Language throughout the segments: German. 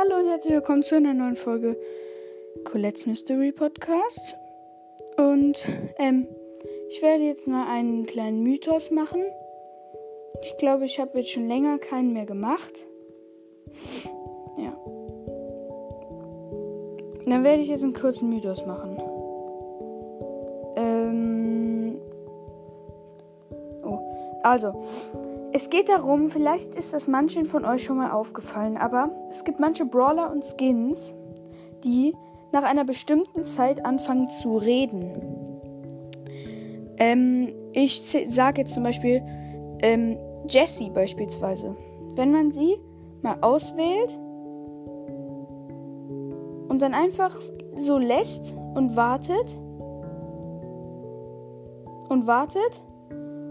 Hallo und herzlich willkommen zu einer neuen Folge Colette's Mystery Podcast. Und ähm, ich werde jetzt mal einen kleinen Mythos machen. Ich glaube, ich habe jetzt schon länger keinen mehr gemacht. Ja. Dann werde ich jetzt einen kurzen Mythos machen. Ähm. Oh. Also, es geht darum, vielleicht ist das manchen von euch schon mal aufgefallen, aber es gibt manche Brawler und Skins, die nach einer bestimmten Zeit anfangen zu reden. Ähm, ich sage jetzt zum Beispiel ähm, Jessie beispielsweise. Wenn man sie mal auswählt und dann einfach so lässt und wartet und wartet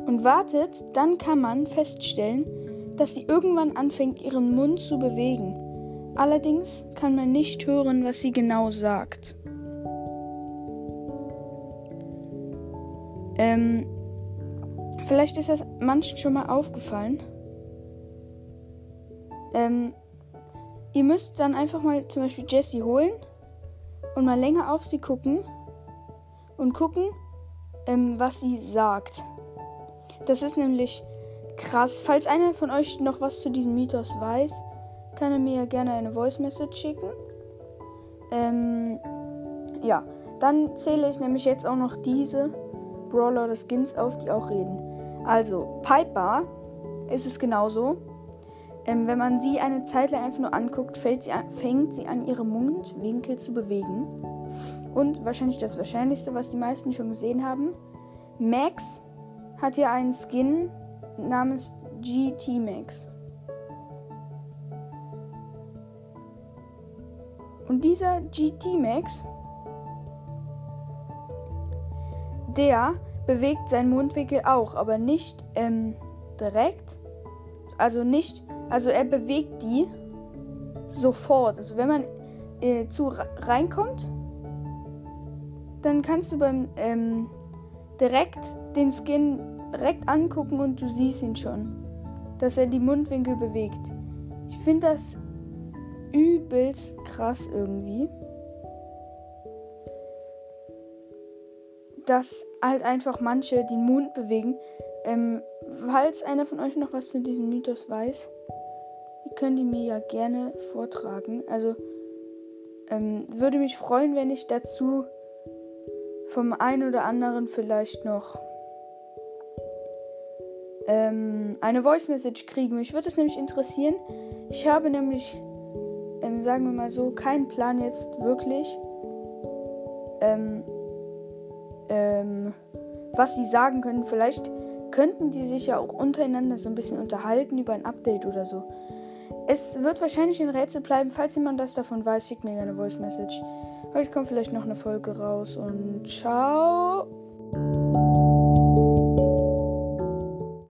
und wartet, dann kann man feststellen, dass sie irgendwann anfängt, ihren Mund zu bewegen. Allerdings kann man nicht hören, was sie genau sagt. Ähm, vielleicht ist das manchen schon mal aufgefallen. Ähm, ihr müsst dann einfach mal zum Beispiel Jessie holen und mal länger auf sie gucken und gucken, ähm, was sie sagt. Das ist nämlich krass. Falls einer von euch noch was zu diesem Mythos weiß, kann er mir gerne eine Voice Message schicken. Ähm, ja, dann zähle ich nämlich jetzt auch noch diese Brawler oder Skins auf, die auch reden. Also, Piper ist es genauso. Ähm, wenn man sie eine Zeit lang einfach nur anguckt, sie an, fängt sie an, ihre Mundwinkel zu bewegen. Und wahrscheinlich das Wahrscheinlichste, was die meisten schon gesehen haben, Max hat hier einen Skin namens GT Max. Und dieser GT Max, der bewegt seinen Mundwinkel auch, aber nicht ähm, direkt. Also nicht, also er bewegt die sofort. Also wenn man äh, zu reinkommt, dann kannst du beim ähm, direkt den Skin direkt angucken und du siehst ihn schon, dass er die Mundwinkel bewegt. Ich finde das übelst krass irgendwie. Dass halt einfach manche den Mund bewegen. Ähm, falls einer von euch noch was zu diesem Mythos weiß, könnt ihr mir ja gerne vortragen. Also ähm, würde mich freuen, wenn ich dazu vom einen oder anderen vielleicht noch ähm, eine Voice Message kriegen. Mich würde es nämlich interessieren. Ich habe nämlich, ähm, sagen wir mal so, keinen Plan jetzt wirklich, ähm, ähm, was sie sagen können. Vielleicht könnten die sich ja auch untereinander so ein bisschen unterhalten über ein Update oder so. Es wird wahrscheinlich ein Rätsel bleiben. Falls jemand das davon weiß, schickt mir eine Voice Message. Heute kommt vielleicht noch eine Folge raus und ciao.